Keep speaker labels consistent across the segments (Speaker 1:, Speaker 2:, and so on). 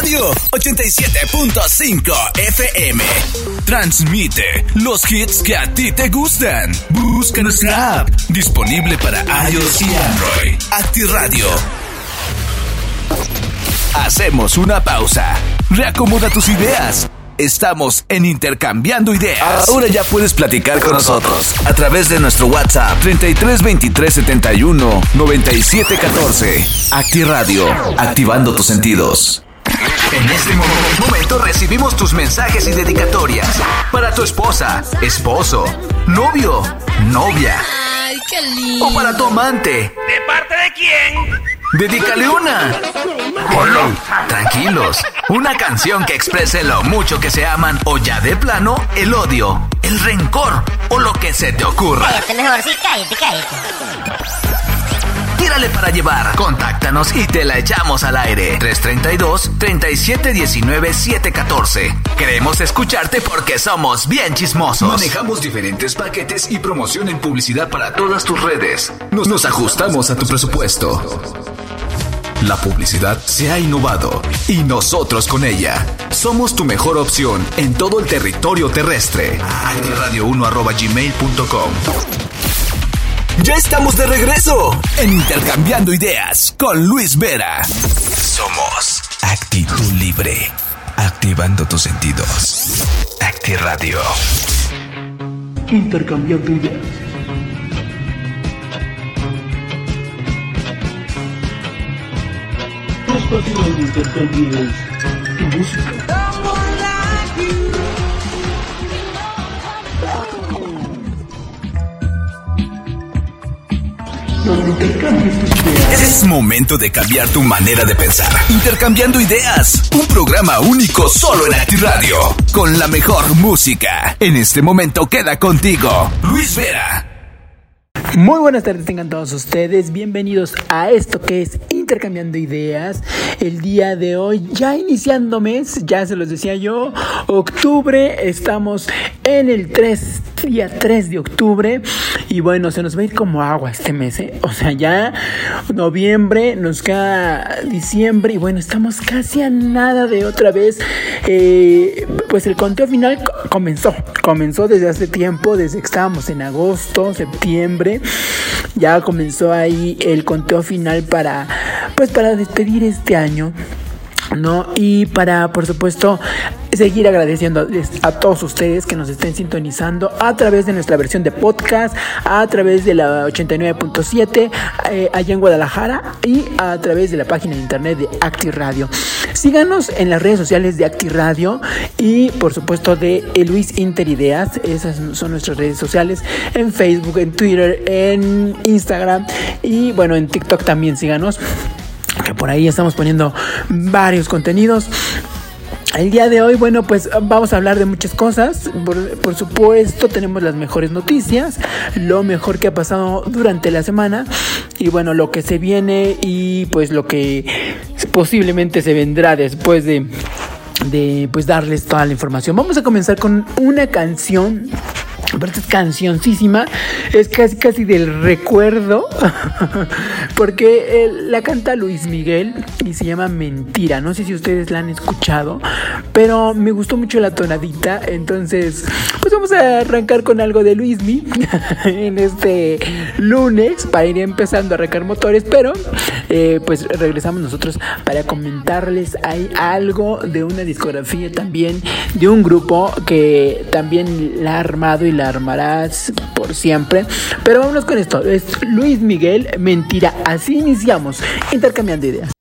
Speaker 1: Radio 87.5 FM. Transmite los hits que a ti te gustan. Busca nuestra app disponible para iOS y Android. Acti Radio. Hacemos una pausa. Reacomoda tus ideas Estamos en Intercambiando Ideas. Ahora ya puedes platicar con nosotros a través de nuestro WhatsApp 33 23 71 97 14. Acti Radio, activando tus sentidos. En este momento recibimos tus mensajes y dedicatorias para tu esposa, esposo, novio, novia.
Speaker 2: Ay, qué lindo.
Speaker 1: O para tu amante.
Speaker 3: ¿De parte de quién?
Speaker 1: Dedícale una. Hola. Tranquilos. Una canción que exprese lo mucho que se aman o ya de plano el odio, el rencor o lo que se te ocurra.
Speaker 4: Cállate mejor, sí, cállate, cállate.
Speaker 1: Tírale para llevar. Contáctanos y te la echamos al aire. 332-3719-714. Queremos escucharte porque somos bien chismosos. Manejamos diferentes paquetes y promoción en publicidad para todas tus redes. Nos, ajustamos a tu presupuesto. La publicidad se ha innovado y nosotros con ella. Somos tu mejor opción en todo el territorio terrestre. Radio1.gmail.com ya estamos de regreso en Intercambiando Ideas con Luis Vera. Somos Actitud Libre, activando tus sentidos. Acti Radio.
Speaker 5: Intercambiando Ideas. Espacio donde intercambies tu música.
Speaker 1: Es momento de cambiar tu manera de pensar. Intercambiando ideas. Un programa único solo en ActiRadio. Con la mejor música. En este momento queda contigo, Luis Vera.
Speaker 5: Muy buenas tardes tengan todos ustedes, bienvenidos a esto que es Intercambiando Ideas. El día de hoy, ya iniciando mes, ya se los decía yo, octubre, estamos en el 3 día 3 de octubre. Y bueno, se nos va a ir como agua este mes, ¿eh? O sea, ya noviembre, nos queda diciembre. Y bueno, estamos casi a nada de otra vez. Eh, pues el conteo final comenzó. Comenzó desde hace tiempo, desde que estábamos en agosto, septiembre. Ya comenzó ahí el conteo final para, pues para despedir este año. ¿No? Y para, por supuesto, seguir agradeciendo a todos ustedes que nos estén sintonizando a través de nuestra versión de podcast, a través de la 89.7 eh, allá en Guadalajara y a través de la página de internet de Acti Radio. Síganos en las redes sociales de Acti Radio y por supuesto de Luis Inter Ideas, esas son nuestras redes sociales en Facebook, en Twitter, en Instagram y bueno, en TikTok también síganos que por ahí estamos poniendo varios contenidos. El día de hoy, bueno, pues vamos a hablar de muchas cosas. Por, supuesto, tenemos las mejores noticias, lo mejor que ha pasado durante la semana y bueno, lo que se viene y pues lo que posiblemente se vendrá después de, de pues darles toda la información. Vamos a comenzar con una canción Aparte es cancioncísima, es casi casi del recuerdo, porque eh, la canta Luis Miguel y se llama Mentira. No sé si ustedes la han escuchado, pero me gustó mucho la tonadita, entonces pues vamos a arrancar con algo de Luismi en este lunes para ir empezando a arrancar motores, pero eh, pues regresamos nosotros para comentarles hay algo de una discografía también de un grupo que también la ha armado y la armarás por siempre. Pero vámonos con esto. Es Luis Miguel, mentira. Así iniciamos, intercambiando ideas.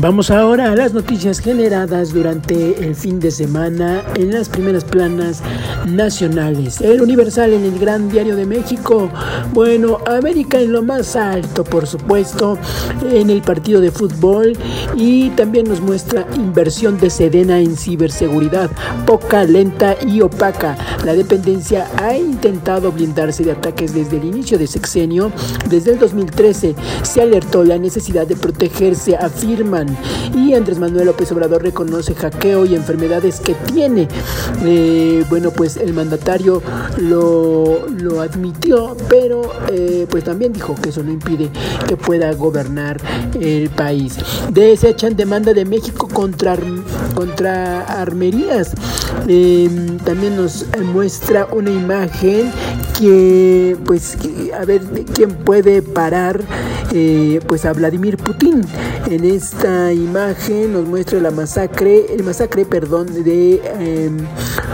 Speaker 5: Vamos ahora a las noticias generadas durante el fin de semana en las primeras planas nacionales. El Universal en el Gran Diario de México. Bueno, América en lo más alto, por supuesto, en el partido de fútbol. Y también nos muestra inversión de Sedena en ciberseguridad. Poca, lenta y opaca. La dependencia ha intentado blindarse de ataques desde el inicio de sexenio. Desde el 2013 se alertó la necesidad de protegerse, afirman. Y Andrés Manuel López Obrador reconoce hackeo y enfermedades que tiene. Eh, bueno, pues el mandatario lo, lo admitió, pero eh, pues también dijo que eso no impide que pueda gobernar el país. Desechan demanda de México contra, contra armerías. Eh, también nos muestra una imagen que, pues, a ver, ¿quién puede parar eh, pues a Vladimir Putin? En esta imagen nos muestra la masacre, el masacre, perdón, de eh,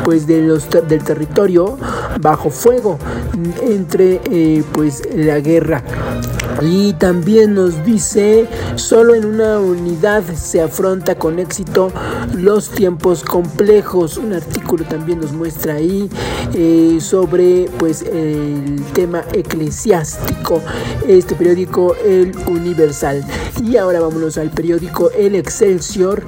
Speaker 5: pues de los del territorio bajo fuego entre eh, pues la guerra. Y también nos dice, solo en una unidad se afronta con éxito los tiempos complejos. Un artículo también nos muestra ahí eh, sobre pues el tema eclesiástico. Este periódico El Universal. Y ahora vámonos al periódico El Excelsior.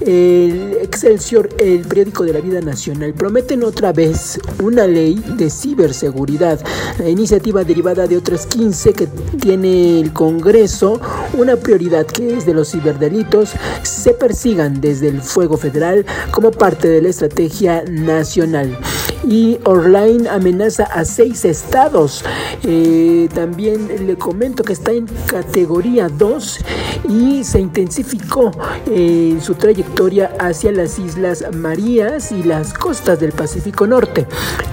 Speaker 5: El Excelsior, el periódico de la vida nacional, prometen otra vez una ley de ciberseguridad. La iniciativa derivada de otras 15 que tiene el Congreso, una prioridad que es de los ciberdelitos, se persigan desde el fuego federal como parte de la estrategia nacional. Y Orline amenaza a seis estados. Eh, también le comento que está en categoría 2 y se intensificó eh, su trayectoria hacia las Islas Marías y las costas del Pacífico Norte.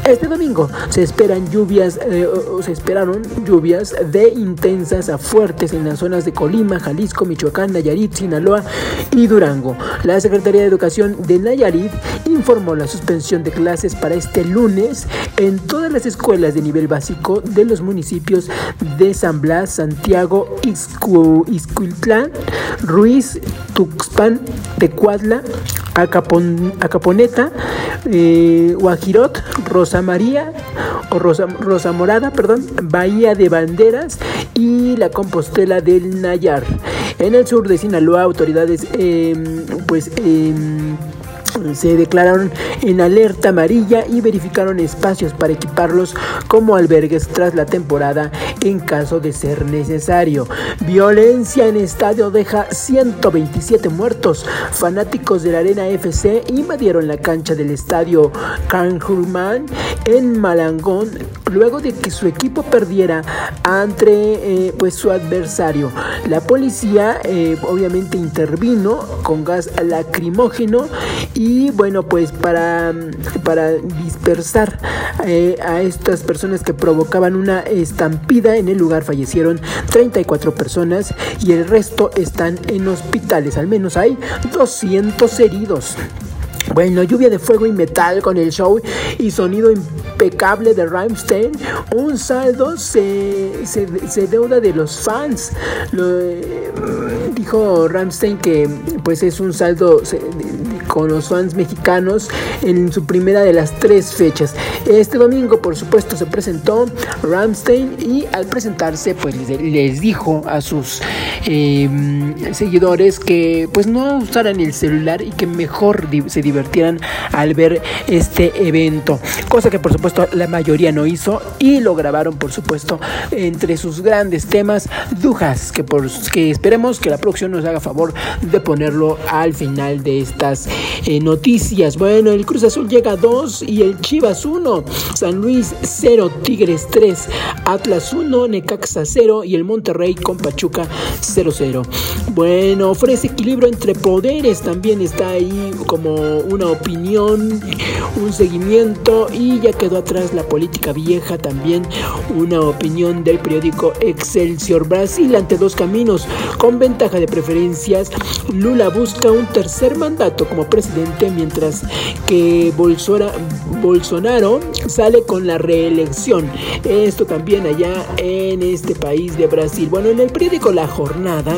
Speaker 5: Este domingo se esperan lluvias, eh, o se esperaron lluvias de intensas a fuertes en las zonas de Colima, Jalisco, Michoacán, Nayarit, Sinaloa y Durango. La Secretaría de Educación de Nayarit informó la suspensión de clases para este lunes en todas las escuelas de nivel básico de los municipios de San Blas, Santiago, Izcuiltlán, Ruiz, Tuxpan, Tecuadla, Acaponeta, eh, Guajirot, Rosa María o Rosa, Rosa Morada, perdón, Bahía de Banderas y la Compostela del Nayar. En el sur de Sinaloa, autoridades em, pues em, se declararon en alerta amarilla y verificaron espacios para equiparlos como albergues tras la temporada en caso de ser necesario. Violencia en estadio deja 127 muertos. Fanáticos de la Arena FC invadieron la cancha del estadio Canjurman en Malangón luego de que su equipo perdiera ante eh, pues su adversario. La policía eh, obviamente intervino con gas lacrimógeno y bueno pues para, para dispersar eh, a estas personas que provocaban una estampida en el lugar fallecieron 34 personas y el resto están en hospitales al menos hay 200 heridos bueno, lluvia de fuego y metal con el show y sonido impecable de Rammstein. Un saldo se, se, deuda de los fans. Eh, dijo Rammstein que pues es un saldo con los fans mexicanos en su primera de las tres fechas. Este domingo, por supuesto, se presentó Ramstein y al presentarse, pues les, dijo a sus em, seguidores que pues no usaran el celular y que mejor se divertieran al ver este evento. Cosa que por supuesto la mayoría no hizo y lo grabaron, por supuesto, entre sus grandes temas, Dujas, que, por, que esperemos que la producción nos haga favor de ponerlo al final de estas eh, noticias. Bueno, el Cruz Azul llega a 2 y el Chivas 1. San Luis 0, Tigres 3, Atlas 1, Necaxa 0 y el Monterrey con Pachuca 0-0. Bueno, ofrece equilibrio entre poderes. También está ahí como una opinión, un seguimiento y ya quedó atrás la política vieja. También una opinión del periódico Excelsior Brasil ante dos caminos con ventaja de preferencias. Lula busca un tercer mandato como presidente, mientras que Bolsonaro sale con la reelección. Esto también allá en este país de Brasil. Bueno, en el periódico La Jornada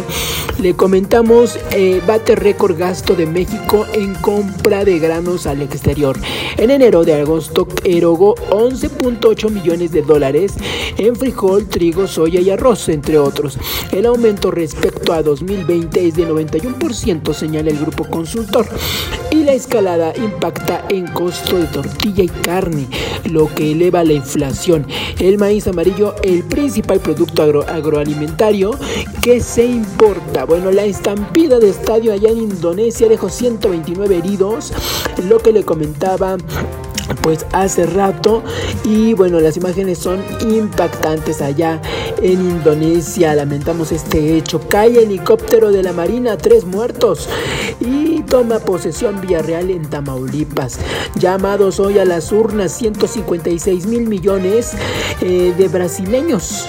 Speaker 5: le comentamos, eh, bate récord gasto de México en compra de granos al exterior. En enero de agosto erogó 11.8 millones de dólares en frijol, trigo, soya y arroz, entre otros. El aumento respecto a 2020 es de 91%, señala el grupo consultor y la escalada impacta en costo de tortilla y carne, lo que eleva la inflación. El maíz amarillo, el principal producto agroalimentario que se importa. Bueno, la estampida de estadio allá en Indonesia dejó 129 heridos, lo que le comentaba pues hace rato y bueno las imágenes son impactantes allá en Indonesia lamentamos este hecho cae helicóptero de la marina tres muertos y toma posesión Villarreal en Tamaulipas llamados hoy a las urnas 156 mil millones eh, de brasileños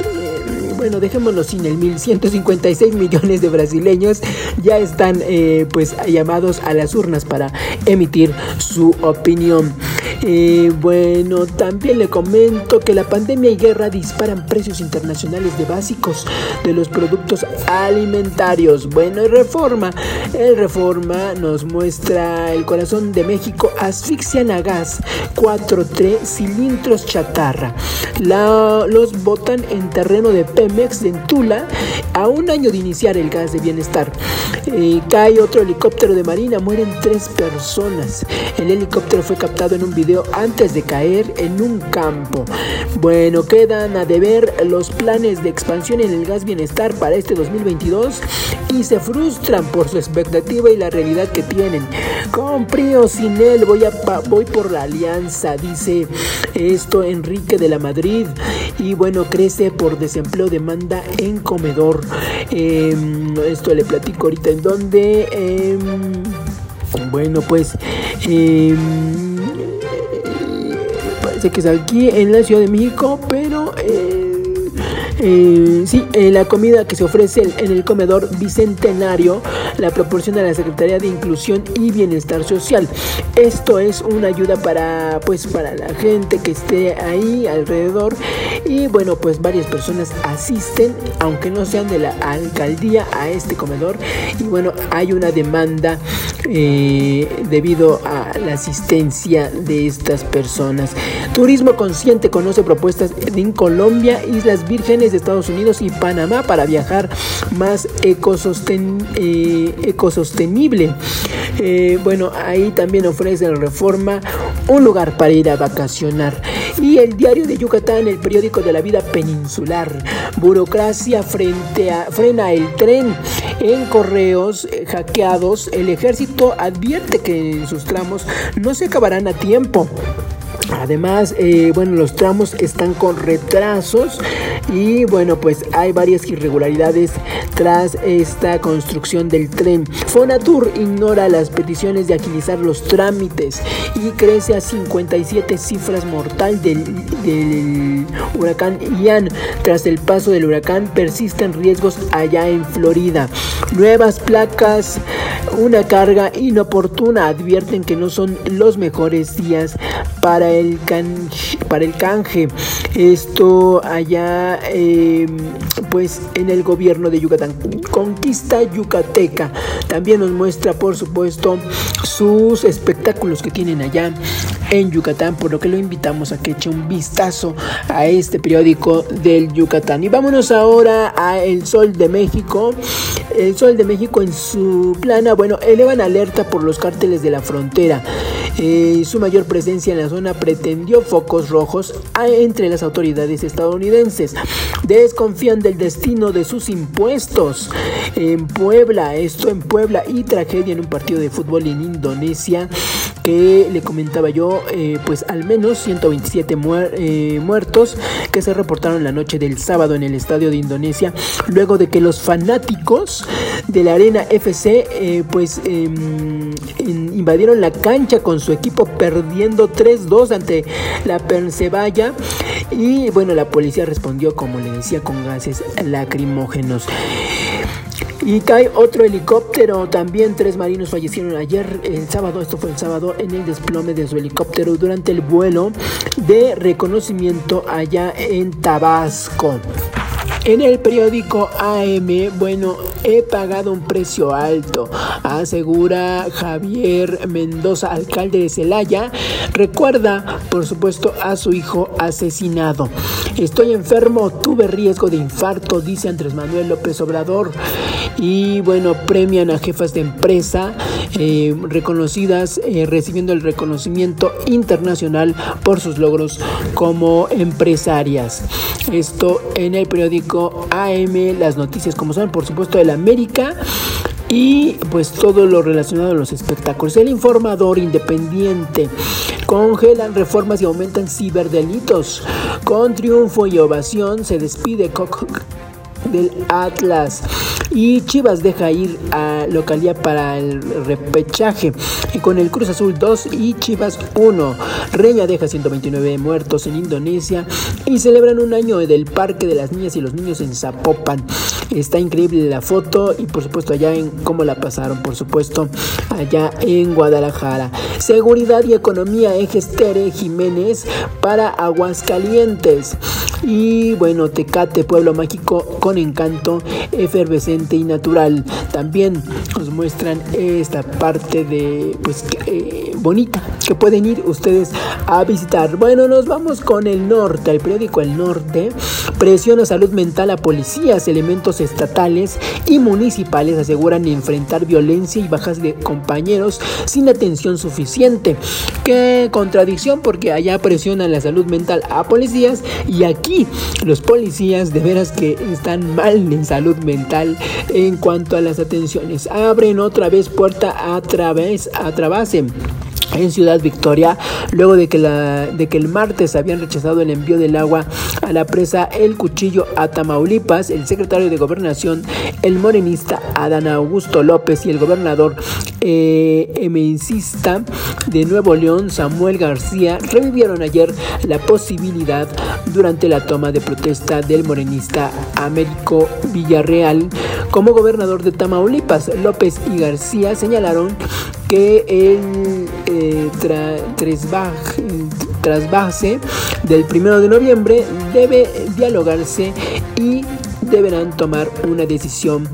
Speaker 5: bueno, dejémoslo sin el 1156 millones de brasileños ya están eh, pues llamados a las urnas para emitir su opinión. Eh, bueno, también le comento que la pandemia y guerra disparan precios internacionales de básicos de los productos alimentarios. Bueno, el Reforma, el Reforma nos muestra el corazón de México asfixian a gas 4-3 cilindros chatarra. los botan en terreno de Pemex Telmex en Tula a un año de iniciar el gas de bienestar. Eh, cae otro helicóptero de marina, mueren tres personas. El helicóptero fue captado en un video antes de caer en un campo. Bueno, quedan a deber los planes de expansión en el gas bienestar para este 2022 y se frustran por su expectativa y la realidad que tienen. Con frío sin él voy, a, voy por la alianza, dice esto Enrique de la Madrid. Y bueno, crece por desempleo, demanda en comedor. Em, esto le platico ahorita en donde... Em, bueno, pues... Em, parece que es aquí en la Ciudad de México, pero... Eh, sí, eh, la comida que se ofrece en el comedor bicentenario la proporciona la Secretaría de Inclusión y Bienestar Social. Esto es una ayuda para, pues, para la gente que esté ahí alrededor y bueno, pues varias personas asisten, aunque no sean de la alcaldía, a este comedor y bueno, hay una demanda eh, debido a la asistencia de estas personas. Turismo Consciente conoce propuestas en Colombia, Islas Vírgenes Estados Unidos y Panamá para viajar más ecososten, eh, ecosostenible. Eh, bueno, ahí también ofrece la reforma un lugar para ir a vacacionar. Y el diario de Yucatán, el periódico de la vida peninsular. Burocracia frente a, frena el tren. En correos eh, hackeados, el ejército advierte que sus tramos no se acabarán a tiempo. Además, eh, bueno, los tramos están con retrasos y bueno, pues hay varias irregularidades tras esta construcción del tren. Fonatur ignora las peticiones de agilizar los trámites y crece a 57 cifras mortal del, del huracán Ian. Tras el paso del huracán persisten riesgos allá en Florida. Nuevas placas, una carga inoportuna advierten que no son los mejores días para el canje, para el canje. Esto allá em, pues en el gobierno de Yucatán. Conquista Yucateca. También nos muestra por supuesto sus espectáculos que tienen allá en Yucatán, por lo que lo invitamos a que eche un vistazo a este periódico del Yucatán. Y vámonos ahora a El Sol de México. El Sol de México en su plana, bueno, elevan alerta por los cárteles de la frontera. Eh, su mayor presencia en la zona pretendió focos rojos entre las autoridades estadounidenses. Desconfían del destino de sus impuestos. En Puebla, esto en Puebla y tragedia en un partido de fútbol en Indonesia que le comentaba yo, eh, pues al menos 127 eh, muertos que se reportaron la noche del sábado en el estadio de Indonesia, luego de que los fanáticos de la Arena FC eh, pues em, invadieron la cancha con su equipo perdiendo 3-2 ante la Persevalla y bueno, la policía respondió como le decía con gases lacrimógenos. Y cae otro helicóptero. También tres marinos fallecieron ayer, el sábado, esto fue el sábado, en el desplome de su helicóptero durante el vuelo de reconocimiento allá en Tabasco. En el periódico AM, bueno, he pagado un precio alto, asegura Javier Mendoza, alcalde de Celaya. Recuerda, por supuesto, a su hijo asesinado. Estoy enfermo, tuve riesgo de infarto, dice Andrés Manuel López Obrador. Y bueno, premian a jefas de empresa eh, reconocidas, eh, recibiendo el reconocimiento internacional por sus logros como empresarias. Esto en el periódico AM, las noticias como son, por supuesto, de la América y pues todo lo relacionado a los espectáculos. El informador independiente congelan reformas y aumentan ciberdelitos. Con triunfo y ovación se despide del Atlas. Y Chivas deja ir a localía para el repechaje. Con el Cruz Azul 2 y Chivas 1. Reña deja 129 muertos en Indonesia. Y celebran un año del Parque de las Niñas y los Niños en Zapopan. Está increíble la foto y por supuesto allá en cómo la pasaron, por supuesto, allá en Guadalajara. Seguridad y economía ejes Tere Jiménez para Aguascalientes. Y bueno, Tecate, pueblo mágico con encanto, efervescente y natural. También nos muestran esta parte de, pues, eh, bonita que pueden ir ustedes a visitar. Bueno, nos vamos con el norte, el periódico El Norte. Presiona salud mental a policías, elementos estatales y municipales aseguran enfrentar violencia y bajas de compañeros sin atención suficiente. Qué contradicción porque allá presionan la salud mental a policías y aquí los policías de veras que están mal en salud mental en cuanto a las atenciones. Abren otra vez puerta a través a Trabase en Ciudad Victoria, luego de que, la, de que el martes habían rechazado el envío del agua a la presa El Cuchillo a Tamaulipas, el secretario de Gobernación, el morenista Adán Augusto López y el gobernador eh, de Nuevo León, Samuel García, revivieron ayer la posibilidad durante la toma de protesta del morenista Américo Villarreal como gobernador de Tamaulipas. López y García señalaron el eh, trasvase del primero de noviembre debe dialogarse y deberán tomar una decisión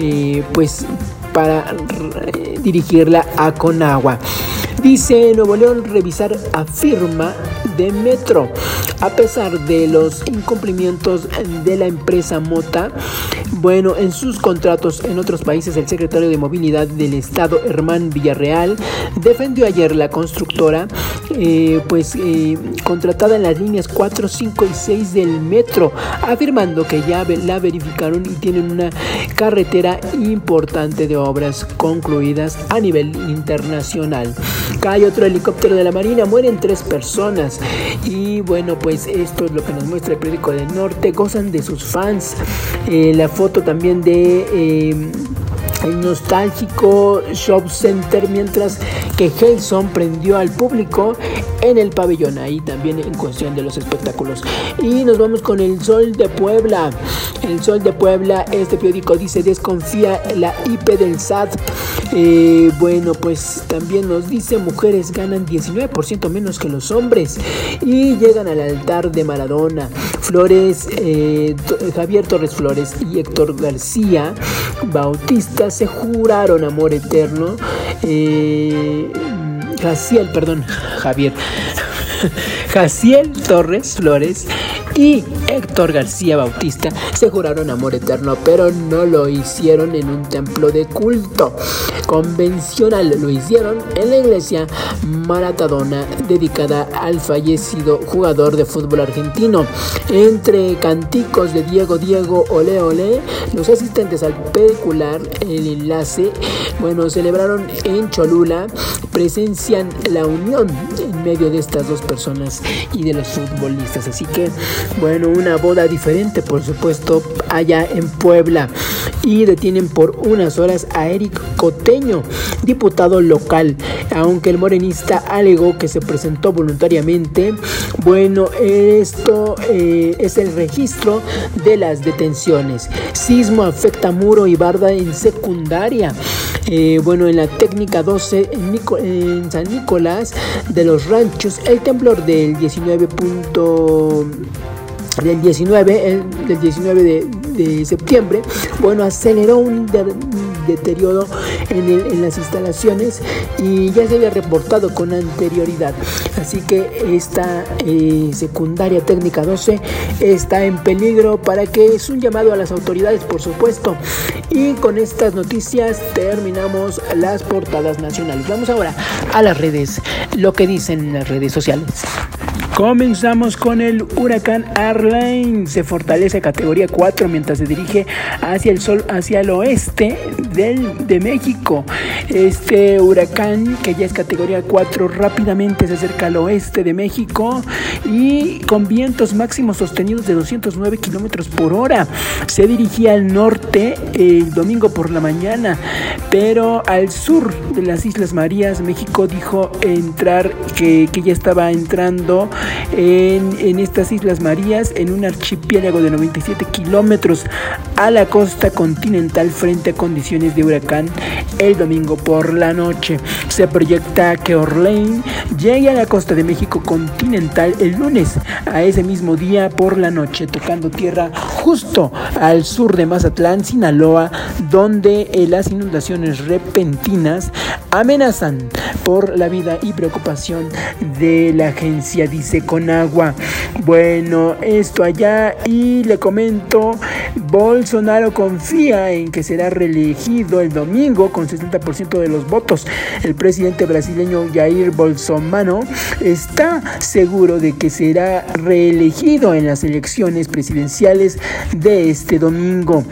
Speaker 5: eh, pues para dirigirla a Conagua. Dice Nuevo León revisar afirma de Metro. A pesar de los incumplimientos de la empresa Mota, bueno, en sus contratos en otros países, el secretario de Movilidad del Estado, Hermán Villarreal, defendió ayer la constructora, eh, pues eh, contratada en las líneas 4, 5 y 6 del metro, afirmando que ya la verificaron y tienen una carretera importante de obras concluidas a nivel internacional. Cae otro helicóptero de la Marina, mueren tres personas. Y bueno, pues esto es lo que nos muestra el periódico del norte. Gozan de sus fans. Eh, la foto también de... Eh, el nostálgico Shop Center, mientras que Gelson prendió al público en el pabellón, ahí también en cuestión de los espectáculos. Y nos vamos con el Sol de Puebla. El Sol de Puebla, este periódico dice desconfía la IP del SAT. Eh, bueno, pues también nos dice mujeres ganan 19% menos que los hombres y llegan al altar de Maradona. Flores, eh, Javier Torres Flores y Héctor García Bautista se juraron amor eterno. Eh, Jaciel, perdón, Javier. Jaciel Torres Flores y Héctor García Bautista se juraron amor eterno, pero no lo hicieron en un templo de culto convencional, lo hicieron en la iglesia Maratadona dedicada al fallecido jugador de fútbol argentino. Entre canticos de Diego Diego Ole Ole, los asistentes al pecular, el enlace, bueno, celebraron en Cholula, presencian la unión en medio de estas dos personas y de los futbolistas. Así que bueno, una boda diferente, por supuesto, allá en Puebla. Y detienen por unas horas a Eric Coteño, diputado local. Aunque el morenista alegó que se presentó voluntariamente, bueno, esto eh, es el registro de las detenciones. Sismo afecta muro y barda en secundaria. Eh, bueno, en la técnica 12 en, San Nicolás de los Ranchos, el temblor del 19 del 19, del 19 de, de, septiembre, bueno, aceleró un deterioro en, en, las instalaciones y ya se había reportado con anterioridad. Así que esta eh, secundaria técnica 12 está en peligro para que es un llamado a las autoridades, por supuesto. Y con estas noticias terminamos las portadas nacionales. Vamos ahora a las redes, lo que dicen las redes sociales. Comenzamos con el huracán Arlene. Se fortalece a categoría 4 mientras se dirige hacia el sol, hacia el oeste del, de México. Este huracán, que ya es categoría 4, rápidamente se acerca al oeste de México y con vientos máximos sostenidos de 209 kilómetros por hora. Se dirigía al norte el domingo por la mañana, pero al sur de las Islas Marías, México dijo entrar que, que ya estaba entrando en, estas Islas Marías, en un archipiélago de 97 kilómetros a la costa continental frente a condiciones de huracán el domingo por la noche. Se proyecta que Orlane llegue a la costa de México continental el lunes a ese mismo día por la noche, tocando tierra justo al sur de Mazatlán, Sinaloa, donde eh, las inundaciones repentinas amenazan por la vida y preocupación de la agencia, dice Conagua. Bueno, esto allá y le comento, Bolsonaro confía en que será reelegido el domingo con 60% de los votos. El presidente brasileño Jair Bolsonaro está seguro de que será reelegido en las elecciones presidenciales de este domingo.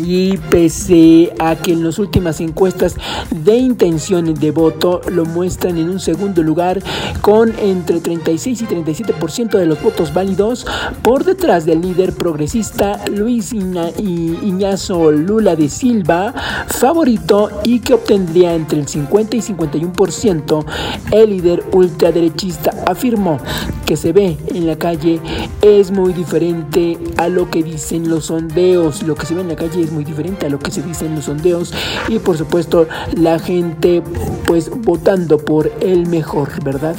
Speaker 5: Y pese a que en las últimas encuestas de intenciones de voto lo muestran en un segundo lugar con entre 36 y 37% de los votos válidos por detrás del líder progresista Luis Iñazo Lula de Silva, favorito y que obtendría entre el 50 y 51%, el líder ultraderechista afirmó que se ve en la calle es muy diferente a lo que dicen los sondeos, lo que se ve en la calle es muy diferente a lo que se dice en los sondeos. Y por supuesto la gente pues votando por el mejor, ¿verdad?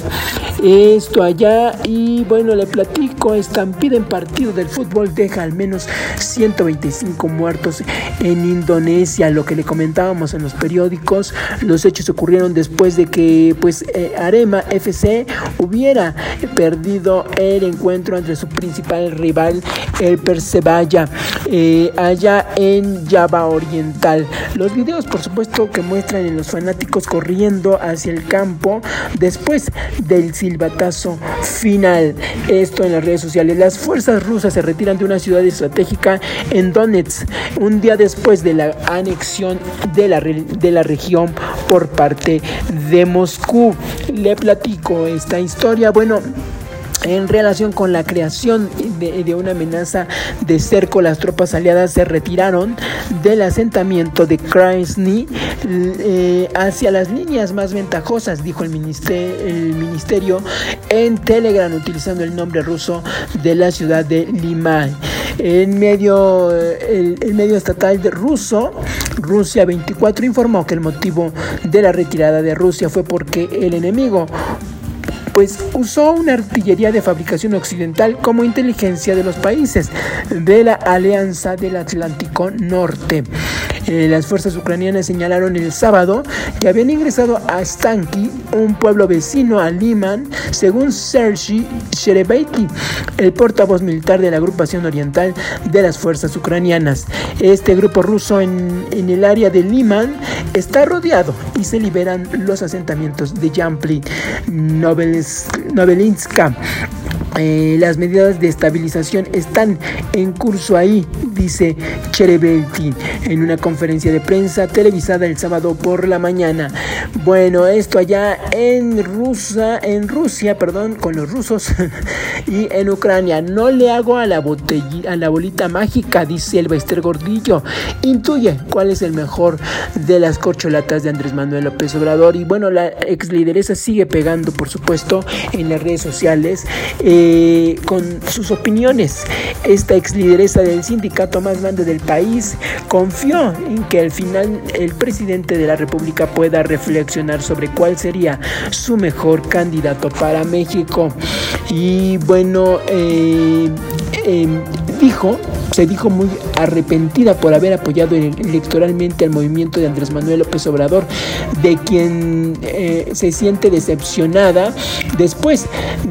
Speaker 5: Esto allá. Y bueno, le platico, estampida en partido del fútbol deja al menos 125 muertos en Indonesia, lo que le comentábamos en los periódicos, los hechos ocurrieron después de que pues eh, Arema FC hubiera perdido el encuentro entre su principal rival, el Persebaya, eh, allá en Java Oriental. Los videos, por supuesto, que muestran a los fanáticos corriendo hacia el campo después del silbatazo final. Esto en las redes sociales. Las fuerzas rusas se retiran de una ciudad estratégica en Donetsk un día después de la anexión de la, de la región por parte de Moscú. Le platico esta historia. Bueno, en relación con la creación de, una amenaza de cerco, las tropas aliadas se retiraron del asentamiento de Krasny eh, hacia las líneas más ventajosas, dijo el ministerio, en Telegram utilizando el nombre ruso de la ciudad de Limay. En medio, el, medio estatal ruso, Rusia 24, informó que el motivo de la retirada de Rusia fue porque el enemigo pues usó una artillería de fabricación occidental como inteligencia de los países de la Alianza del Atlántico Norte. Eh, las fuerzas ucranianas señalaron el sábado que habían ingresado a Stanky, un pueblo vecino a Liman, según Sergei Sherebeky, el portavoz militar de la agrupación oriental de las fuerzas ucranianas. Este grupo ruso en, el área de Liman está rodeado y se liberan los asentamientos de Yampli, Novelinska. Eh, las medidas de estabilización están en curso ahí, dice Cherebelti en una conferencia de prensa televisada el sábado por la mañana. Bueno, esto allá en Rusia, en Rusia, perdón, con los rusos y en Ucrania. No le hago a la botella, a la bolita mágica, dice el Bester Gordillo. Intuye cuál es el mejor de las corcholatas de Andrés Manuel López Obrador. Y bueno, la ex lideresa sigue pegando, por supuesto, en las redes sociales. Eh, eh, con sus opiniones. Esta ex lideresa del sindicato más grande del país confió en que al final el presidente de la República pueda reflexionar sobre cuál sería su mejor candidato para México. Y bueno, eh, em, dijo se dijo muy arrepentida por haber apoyado electoralmente al movimiento de Andrés Manuel López Obrador, de quien eh, se siente decepcionada después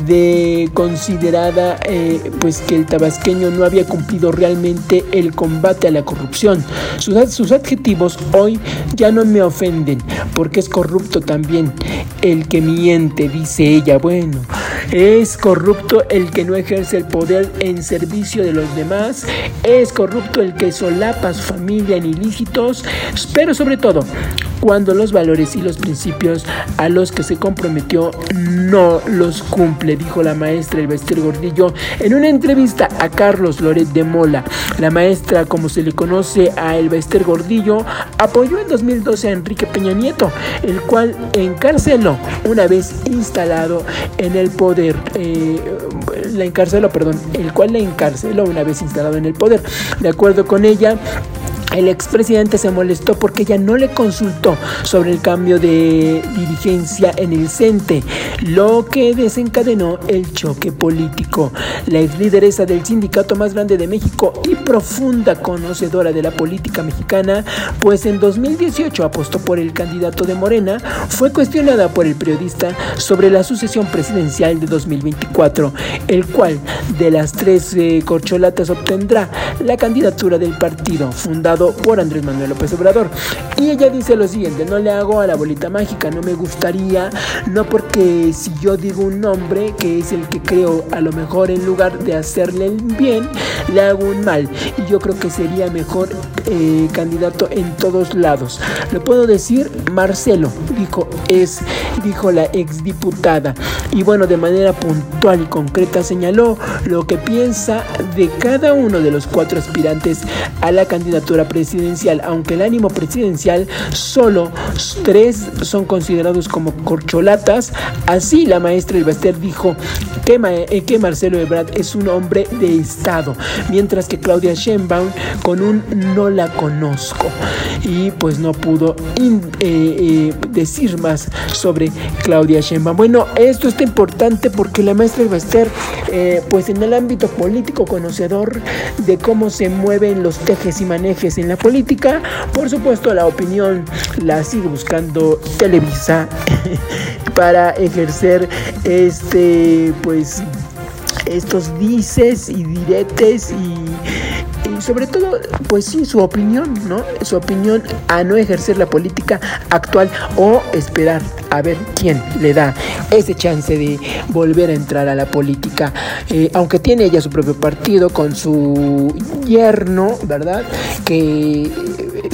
Speaker 5: de considerada eh, pues que el tabasqueño no había cumplido realmente el combate a la corrupción. Sus adjetivos hoy ya no me ofenden porque es corrupto también el que miente, dice ella. Bueno, es corrupto el que no ejerce el poder en servicio de los demás es corrupto el que solapa a su familia en ilícitos, pero sobre todo, cuando los valores y los principios a los que se comprometió no los cumple, dijo la maestra Elbester Gordillo en una entrevista a Carlos Loret de Mola. La maestra, como se le conoce a Elbester Gordillo, apoyó en 2012 a Enrique Peña Nieto, el cual encarceló una vez instalado en el poder. Eh, la encarceló, perdón, el cual la encarceló una vez instalado en el poder. De acuerdo con ella, el expresidente se molestó porque ella no le consultó sobre el cambio de dirigencia en el CENTE, lo que desencadenó el choque político. La ex lideresa del sindicato más grande de México y profunda conocedora de la política mexicana, pues en 2018 apostó por el candidato de Morena, fue cuestionada por el periodista sobre la sucesión presidencial de 2024, el cual de las tres eh, corcholatas obtendrá la candidatura del partido fundado por Andrés Manuel López Obrador. Y ella dice lo siguiente, no le hago a la bolita mágica, no me gustaría, no porque si yo digo un nombre que es el que creo a lo mejor en lugar de hacerle el bien, le hago un mal. Y yo creo que sería mejor eh, candidato en todos lados. Lo puedo decir, Marcelo, dijo, es, dijo la exdiputada. Y bueno, de manera puntual y concreta señaló lo que piensa de cada uno de los cuatro aspirantes a la candidatura presidencial, aunque el ánimo presidencial solo tres son considerados como corcholatas. Así la maestra Elbaster dijo que, eh, que Marcelo Ebrard es un hombre de Estado, mientras que Claudia Sheinbaum con un no la conozco y pues no pudo eh, eh, decir más sobre Claudia Sheinbaum. Bueno, esto está importante porque la maestra Elbaster pues en el ámbito político conocedor de cómo se mueven los tejes y manejes en la política. Por supuesto, la opinión la sigue buscando Televisa para ejercer este, pues, estos dices y diretes y sobre todo, pues sí, su opinión, ¿no? Su opinión a no ejercer la política actual o esperar a ver quién le da ese chance de volver a entrar a la política. Eh, aunque tiene ella su propio partido con su yerno, ¿verdad? Que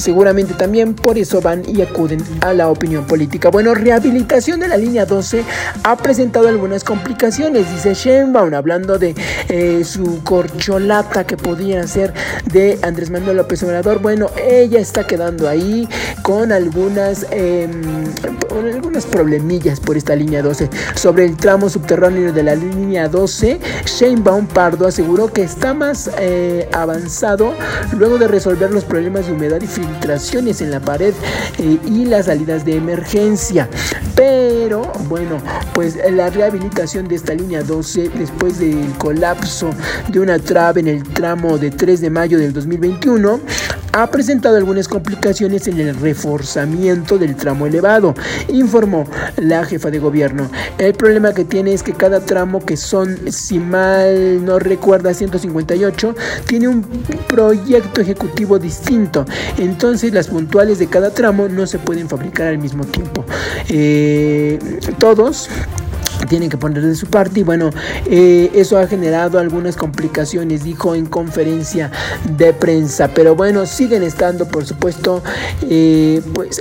Speaker 5: seguramente también por eso van y acuden a la opinión política. Bueno, rehabilitación de la línea 12 ha presentado algunas complicaciones, dice Sheinbaum, hablando de eh, su corcholata que podía ser de Andrés Manuel López Obrador. Bueno, ella está quedando ahí con algunas, eh, algunas problemillas por esta línea 12. Sobre el tramo subterráneo de la línea 12, Sheinbaum Pardo aseguró que está más eh, avanzado luego de resolver los problemas de humedad y filtraciones en la pared eh, y las salidas de emergencia. Pero bueno, pues la rehabilitación de esta línea 12 después del colapso de una trave en el tramo de 3 de mayo del 2021 ha presentado algunas complicaciones en el reforzamiento del tramo elevado, informó la jefa de gobierno. El problema que tiene es que cada tramo, que son, si mal no recuerda, 158, tiene un proyecto ejecutivo distinto. Entonces las puntuales de cada tramo no se pueden fabricar al mismo tiempo. Eh, todos tienen que poner de su parte y bueno, eh, eso ha generado algunas complicaciones, dijo en conferencia de prensa, pero bueno, siguen estando por supuesto eh, pues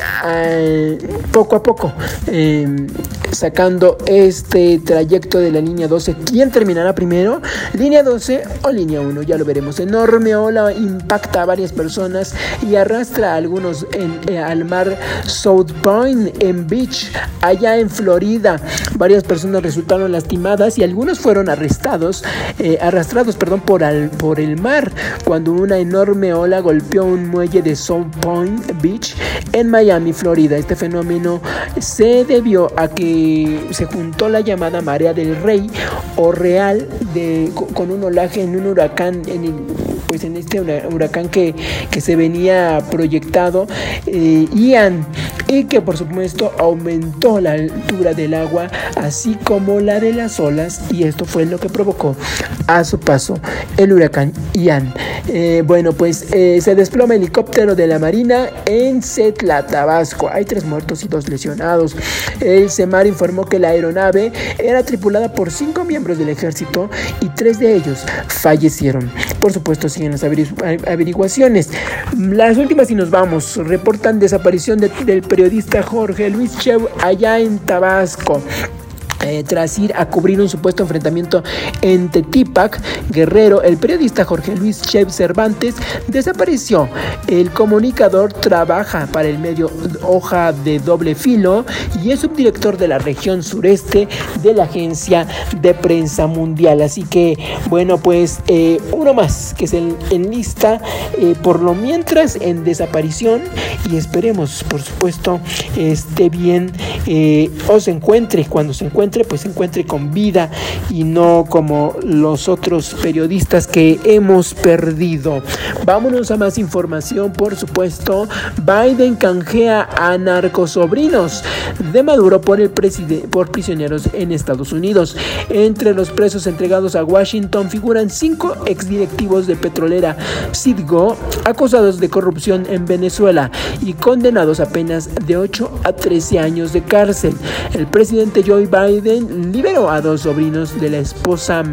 Speaker 5: poco a poco em, sacando este trayecto de la línea 12. ¿Quién terminará primero? ¿Línea 12 o línea 1? Ya lo veremos. Enorme ola impacta a varias personas y arrastra a algunos en, eh, al mar South Point en Beach, allá en Florida. Varias personas resultaron lastimadas y algunos fueron arrestados, eh, arrastrados perdón, por, al, por el mar cuando una enorme ola golpeó un muelle de South Point Beach en Miami, Florida. Este fenómeno se debió a que se juntó la llamada marea del rey o real de, con un olaje en un huracán en el pues en este huracán que, que se venía proyectado, eh, Ian, y que por supuesto aumentó la altura del agua, así como la de las olas, y esto fue lo que provocó a su paso el huracán Ian. Eh, bueno, pues eh, se desploma helicóptero de la Marina en Setla, Tabasco. Hay tres muertos y dos lesionados. El SEMAR informó que la aeronave era tripulada por cinco miembros del ejército y tres de ellos fallecieron. Por supuesto, siguen las averiguaciones. Las últimas y nos vamos. Reportan desaparición del periodista Jorge Luis Cheu allá en Tabasco. Eh, tras ir a cubrir un supuesto enfrentamiento entre Tipac Guerrero, el periodista Jorge Luis Chev Cervantes desapareció. El comunicador trabaja para el medio Hoja de Doble Filo y es subdirector de la región sureste de la Agencia de Prensa Mundial. Así que, bueno, pues eh, uno más que se enlista eh, por lo mientras en desaparición y esperemos, por supuesto, esté bien o se encuentre cuando se encuentre pues se encuentre con vida y no como los otros periodistas que hemos perdido. Vámonos a más información, por supuesto. Biden canjea a narcosobrinos de Maduro por, el por prisioneros en Estados Unidos. Entre los presos entregados a Washington figuran cinco exdirectivos de petrolera Citgo acusados de corrupción en Venezuela y condenados a penas de 8 a 13 años de cárcel. El presidente Joe Biden liberó a dos sobrinos de la esposa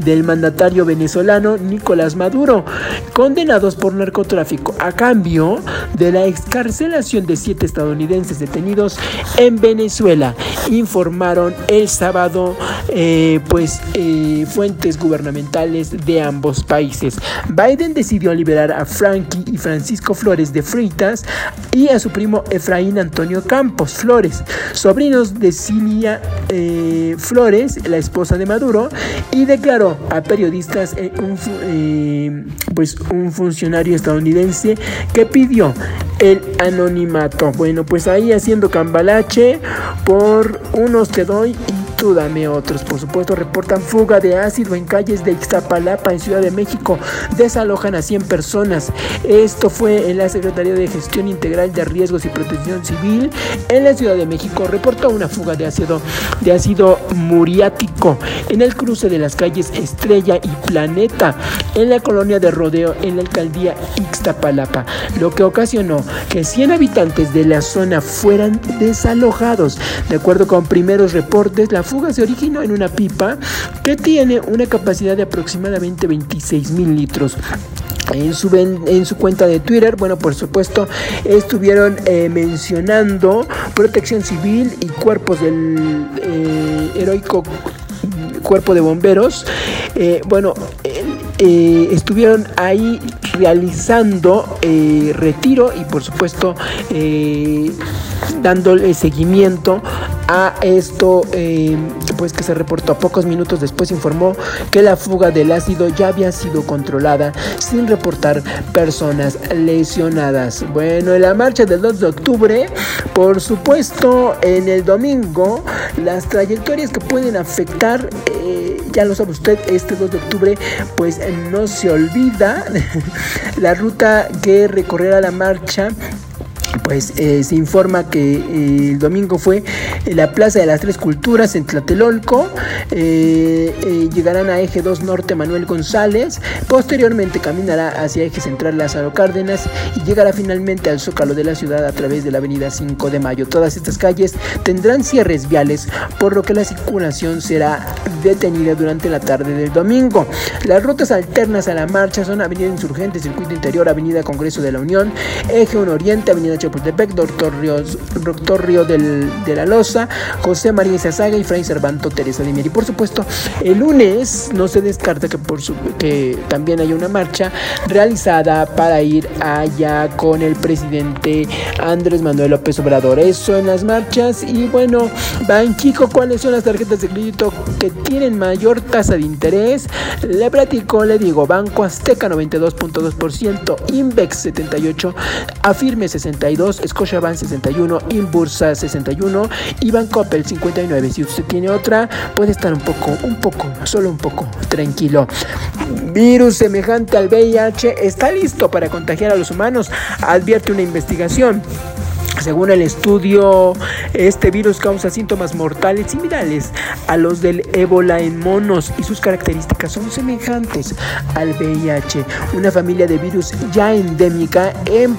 Speaker 5: del mandatario venezolano Nicolás Maduro, condenados por narcotráfico, a cambio de la excarcelación de siete estadounidenses detenidos en Venezuela, informaron el sábado eh, pues eh, fuentes gubernamentales de ambos países. Biden decidió liberar a Frankie y Francisco Flores de Fritas y a su primo Efraín Antonio Campos Flores, sobrinos de Cilia eh, Flores, la esposa de Maduro, y declaró a periodistas eh, un, eh, pues un funcionario estadounidense que pidió el anonimato. Bueno, pues ahí haciendo cambalache por unos te doy tú dame otros. Por supuesto, reportan fuga de ácido en calles de Ixtapalapa, en Ciudad de México. Desalojan a 100 personas. Esto fue en la Secretaría de Gestión Integral de Riesgos y Protección Civil en la Ciudad de México. Reportó una fuga de ácido, de ácido muriático en el cruce de las calles Estrella y Planeta en la colonia de Rodeo en la alcaldía Ixtapalapa, lo que ocasionó que 100 habitantes de la zona fueran desalojados. De acuerdo con primeros reportes, la fuga se originó en una pipa que tiene una capacidad de aproximadamente 26 mil litros. En su, en su cuenta de Twitter, bueno, por supuesto, estuvieron eh, mencionando protección civil y cuerpos del eh, heroico cuerpo de bomberos. Eh, bueno, estuvieron ahí realizando retiro y por supuesto dándole seguimiento a esto, eh, pues que se reportó pocos minutos después, informó que la fuga del ácido ya había sido controlada sin reportar personas lesionadas. Bueno, en la marcha del 2 de octubre, por supuesto, en el domingo, las trayectorias que pueden afectar... Eh, ya lo sabe usted, este 2 de octubre, pues no se olvida la ruta que recorrerá la marcha pues eh, se informa que eh, el domingo fue la Plaza de las Tres Culturas en Tlatelolco. Eh, llegarán a Eje 2 Norte Manuel González. Posteriormente caminará hacia Eje Central Lázaro Cárdenas y llegará finalmente al Zócalo de la ciudad a través de la Avenida 5 de Mayo. Todas estas calles tendrán cierres viales, por lo que la circulación será detenida durante la tarde del domingo. Las rutas alternas a la marcha son Avenida Insurgente, Circuito Interior, Avenida Congreso de la Unión, Eje 1 Oriente, Avenida Chapultepec, Doctor Río, Doctor Río del, de la Loza, José María Saga y Fray Cervanto Teresa de Mier. Y por supuesto, el lunes no se descarta que, por su, que también haya una marcha realizada para ir allá con el presidente Andrés Manuel López Obrador. Eso en las marchas. Y bueno, Banchico, ¿cuáles son las tarjetas de crédito que tienen mayor tasa de interés? Le platico, le digo, Banco Azteca 92.2%, Invex 78, Afirme 62 Scotiabank 61, Inbursa 61 y Bancoppel 59. Si usted tiene otra, puede estar un poco, un poco, solo un poco tranquilo. Virus semejante al VIH está listo para contagiar a los humanos, advierte una investigación. Según el estudio, este virus causa síntomas mortales similares a los del ébola en monos y sus características son semejantes al VIH, una familia de virus ya endémica en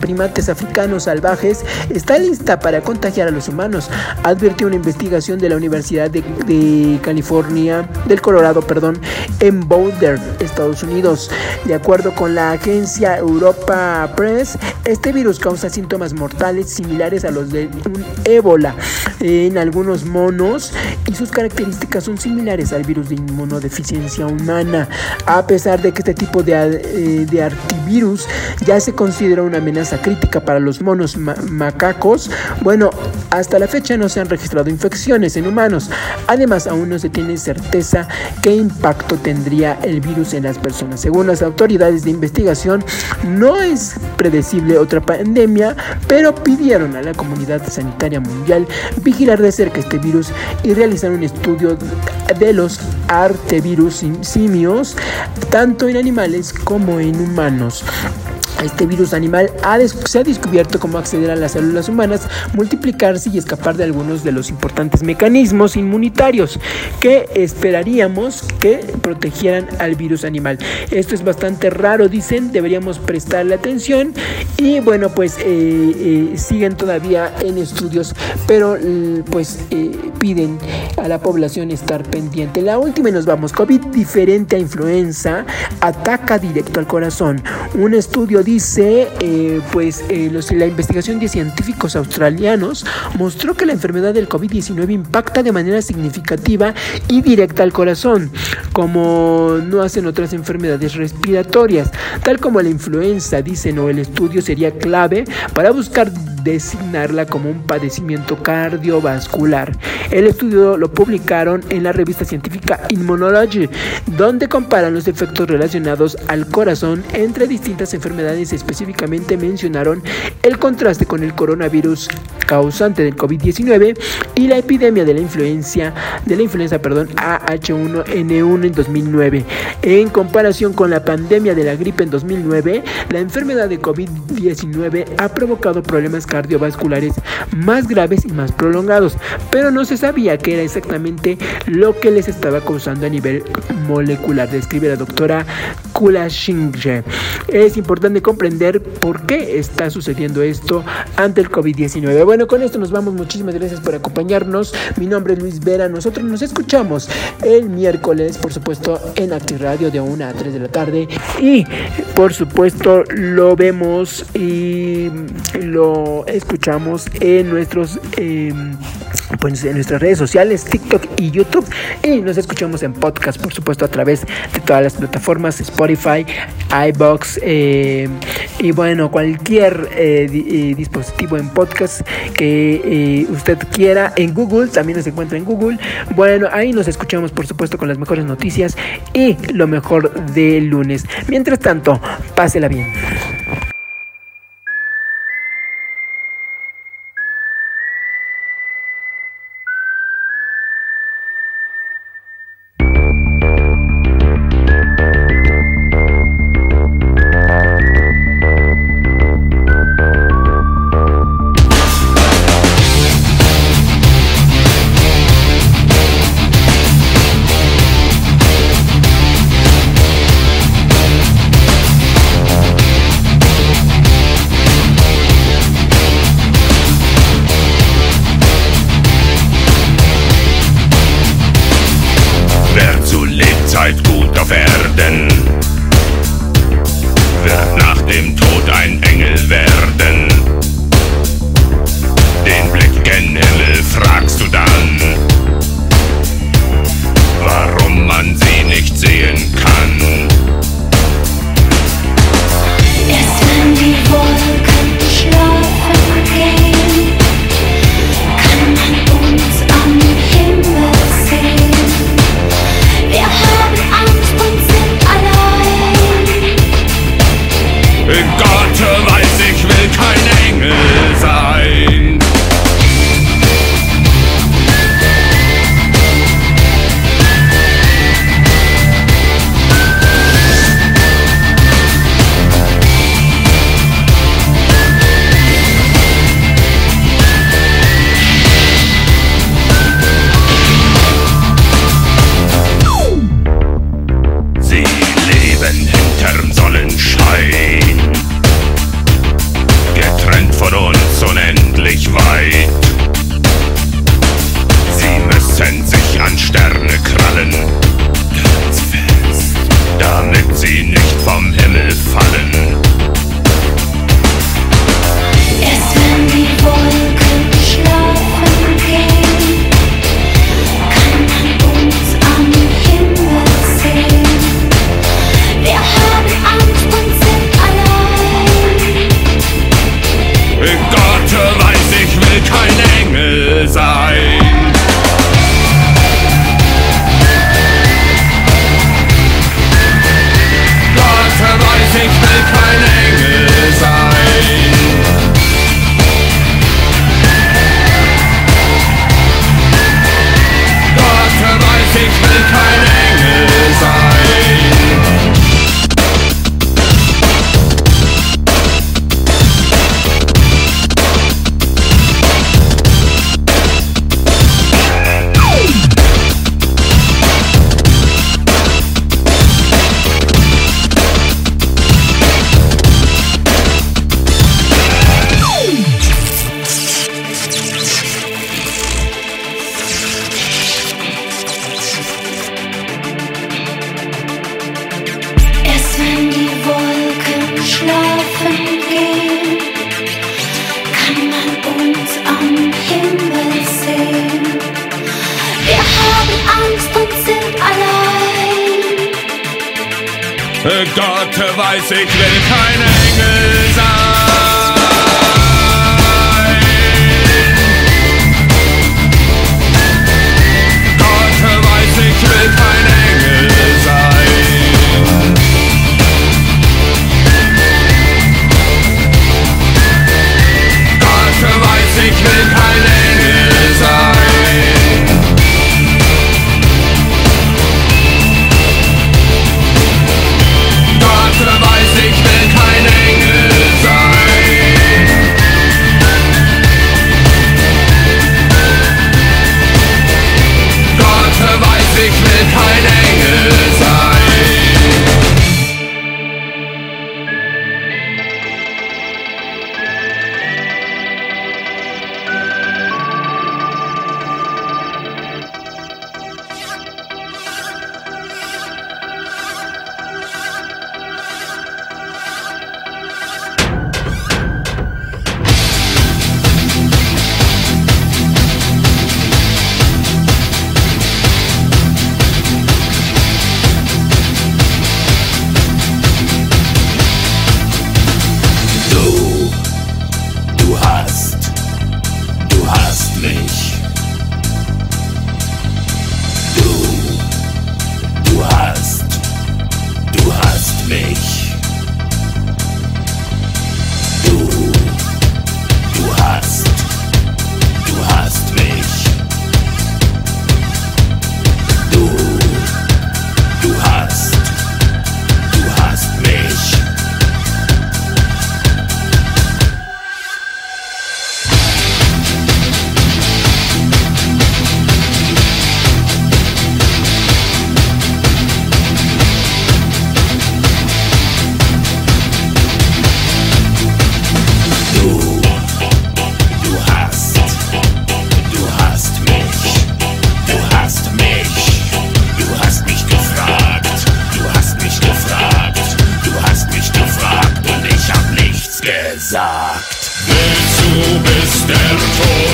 Speaker 5: primates africanos salvajes está lista para contagiar a los humanos, advirtió una investigación de la Universidad de, California, del Colorado, perdón, en Boulder, Estados Unidos. De acuerdo con la agencia Europa Press, este virus causa síntomas mortales similares a los de un ébola en algunos monos y sus características son similares al virus de inmunodeficiencia humana. A pesar de que este tipo de, eh, de antivirus ya se considera una amenaza crítica para los monos macacos, bueno, hasta la fecha no se han registrado infecciones en humanos. Además, aún no se tiene certeza qué impacto tendría el virus en las personas. Según las autoridades de investigación, no es predecible otra pandemia, pero pidieron a la comunidad sanitaria mundial vigilar de cerca este virus y realizar un estudio de los artevirus simios, tanto en animales como en humanos. Este virus animal se ha descubierto cómo acceder a las células humanas, multiplicarse y escapar de algunos de los importantes mecanismos inmunitarios que esperaríamos que protegieran al virus animal. Esto es bastante raro, dicen, deberíamos prestarle atención y bueno, pues eh, eh, siguen todavía en estudios, pero pues eh, piden a la población estar pendiente. La última y nos vamos, COVID diferente a influenza, ataca directo al corazón. Un estudio dice, eh, pues eh, la investigación de científicos australianos mostró que la enfermedad del COVID-19 impacta de manera significativa y directa al corazón, como no hacen otras enfermedades respiratorias, tal como la influenza, dicen, o el estudio sería clave para buscar designarla como un padecimiento cardiovascular. El estudio lo publicaron en la revista científica Immunology, donde comparan los efectos relacionados al corazón entre distintas enfermedades. Específicamente mencionaron el contraste con el coronavirus causante del COVID-19 y la epidemia de la influencia de la influenza, perdón, AH1N1 en 2009. En comparación con la pandemia de la gripe en 2009, la enfermedad de COVID-19 ha provocado problemas cardiovasculares más graves y más prolongados, pero no se sabía qué era exactamente lo que les estaba causando a nivel molecular, describe la doctora Kula Shingje. Es importante comprender por qué está sucediendo esto ante el COVID-19. Bueno, con esto nos vamos. Muchísimas gracias por acompañarnos. Mi nombre es Luis Vera. Nosotros nos escuchamos el miércoles, por supuesto, en Acti Radio de 1 a 3 de la tarde. Y, por supuesto, lo vemos y lo escuchamos en nuestros em, pues en nuestras redes sociales, TikTok y YouTube. Y nos escuchamos en podcast, por supuesto, a través de todas las plataformas, Spotify, iBox em, y bueno, cualquier eh, eh, dispositivo en podcast que eh, usted quiera. En Google, también nos encuentra en Google. Bueno, ahí nos escuchamos, por supuesto, con las mejores noticias y lo mejor del lunes. Mientras tanto, pásela bien.
Speaker 6: and
Speaker 3: fall.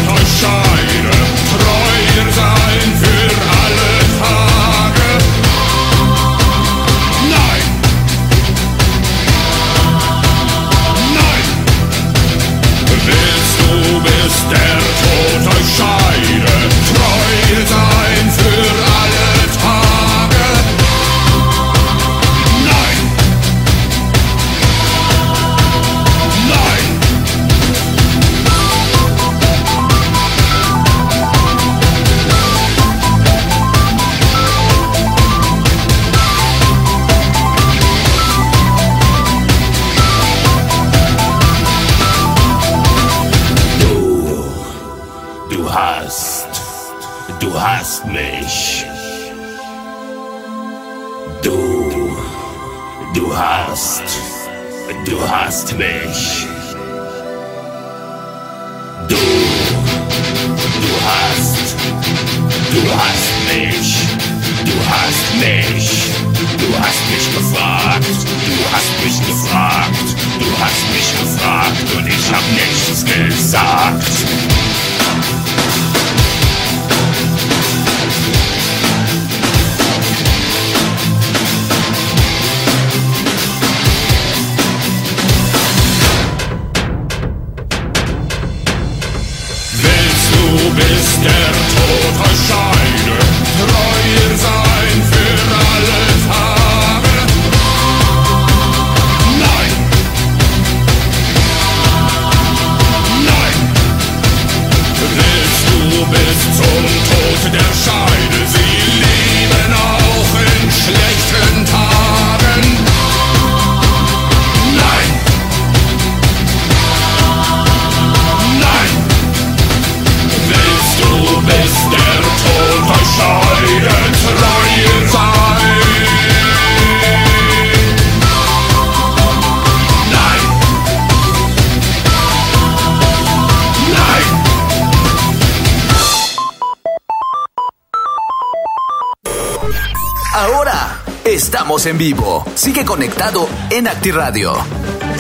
Speaker 3: Estamos en vivo. Sigue conectado en ActiRadio.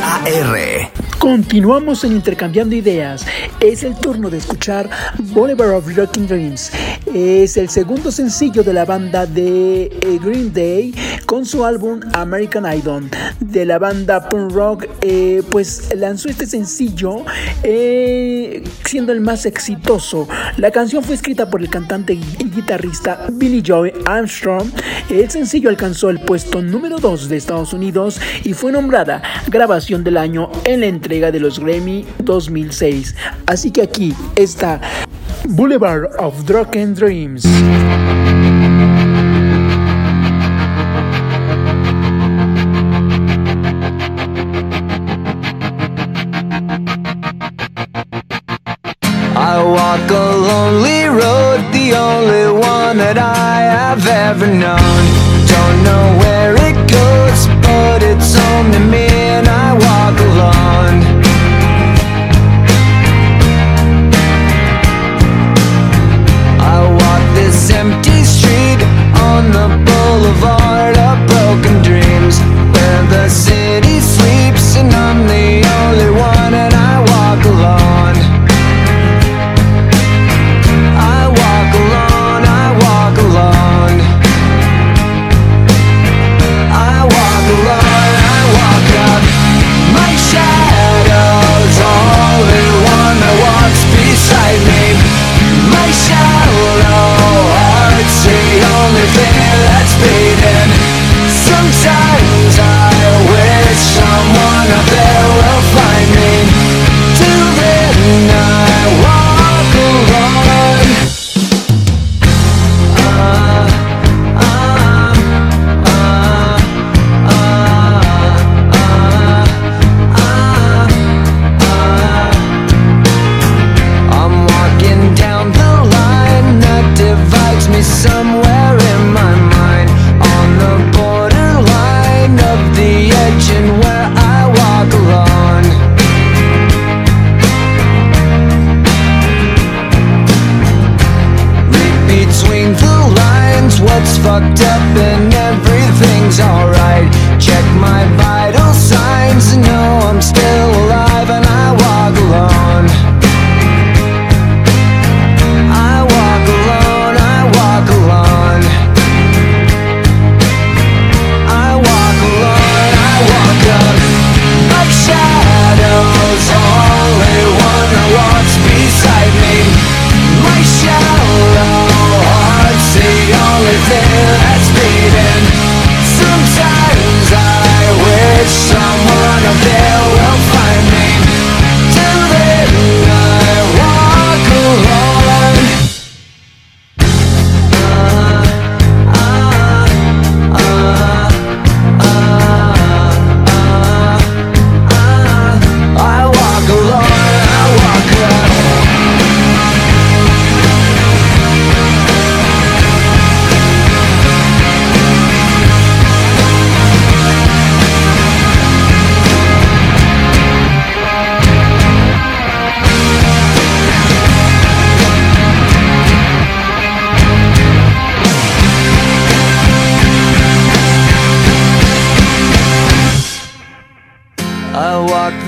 Speaker 3: AR.
Speaker 5: Continuamos en Intercambiando Ideas. Es el turno de escuchar Boulevard of Rocking Dreams. Es el segundo sencillo de la banda de eh, Green Day con su álbum American Idol. De la banda punk rock, eh, pues lanzó este sencillo eh, siendo el más exitoso. La canción fue escrita por el cantante y guitarrista Billy Joy Armstrong. El sencillo alcanzó el puesto número 2 de Estados Unidos y fue nombrada grabación del año en la entrega de los Grammy 2006. Así que aquí está Boulevard of Drunken Dreams.
Speaker 7: Lonely road, the only one that I have ever known. Don't know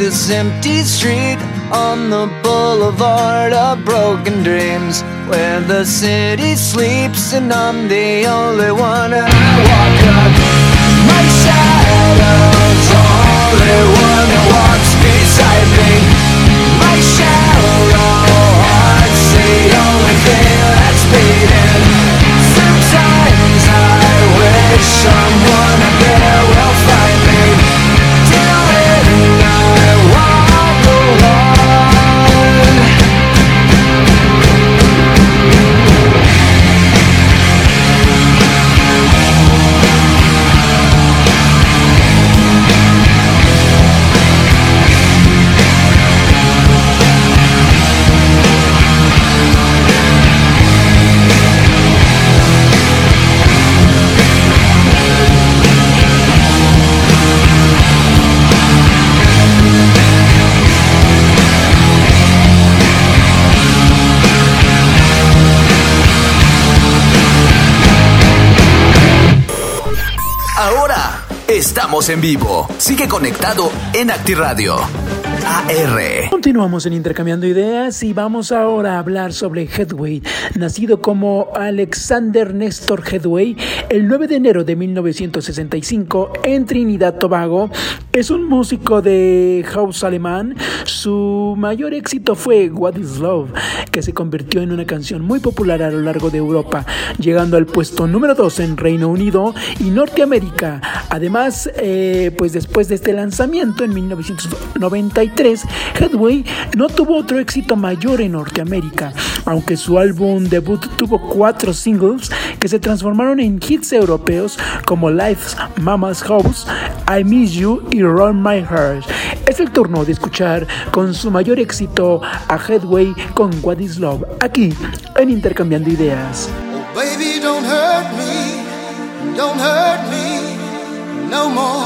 Speaker 7: this empty street on the boulevard of broken dreams where the city sleeps and I'm the only one. And I walk up my shadow's only one that walks beside me. My shallow heart's the only thing that's beating. Sometimes I wish someone
Speaker 1: en vivo. Sigue conectado en ActiRadio.
Speaker 5: Continuamos en Intercambiando Ideas y vamos ahora a hablar sobre Headway, nacido como Alexander Nestor Headway el 9 de enero de 1965 en Trinidad Tobago. Es un músico de house alemán. Su mayor éxito fue What is Love, que se convirtió en una canción muy popular a lo largo de Europa, llegando al puesto número 2 en Reino Unido y Norteamérica. Además, eh, pues después de este lanzamiento en 1993, Headway no tuvo otro éxito mayor en Norteamérica, aunque su álbum debut tuvo cuatro singles que se transformaron en hits europeos como Life's Mama's House, I Miss You y Run My Heart. Es el turno de escuchar con su mayor éxito a Headway con What is Love, aquí en Intercambiando Ideas.
Speaker 2: Oh, baby, don't hurt me, don't hurt me no more.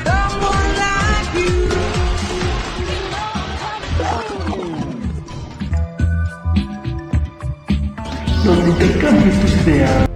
Speaker 5: Donde intercambies tus ideas.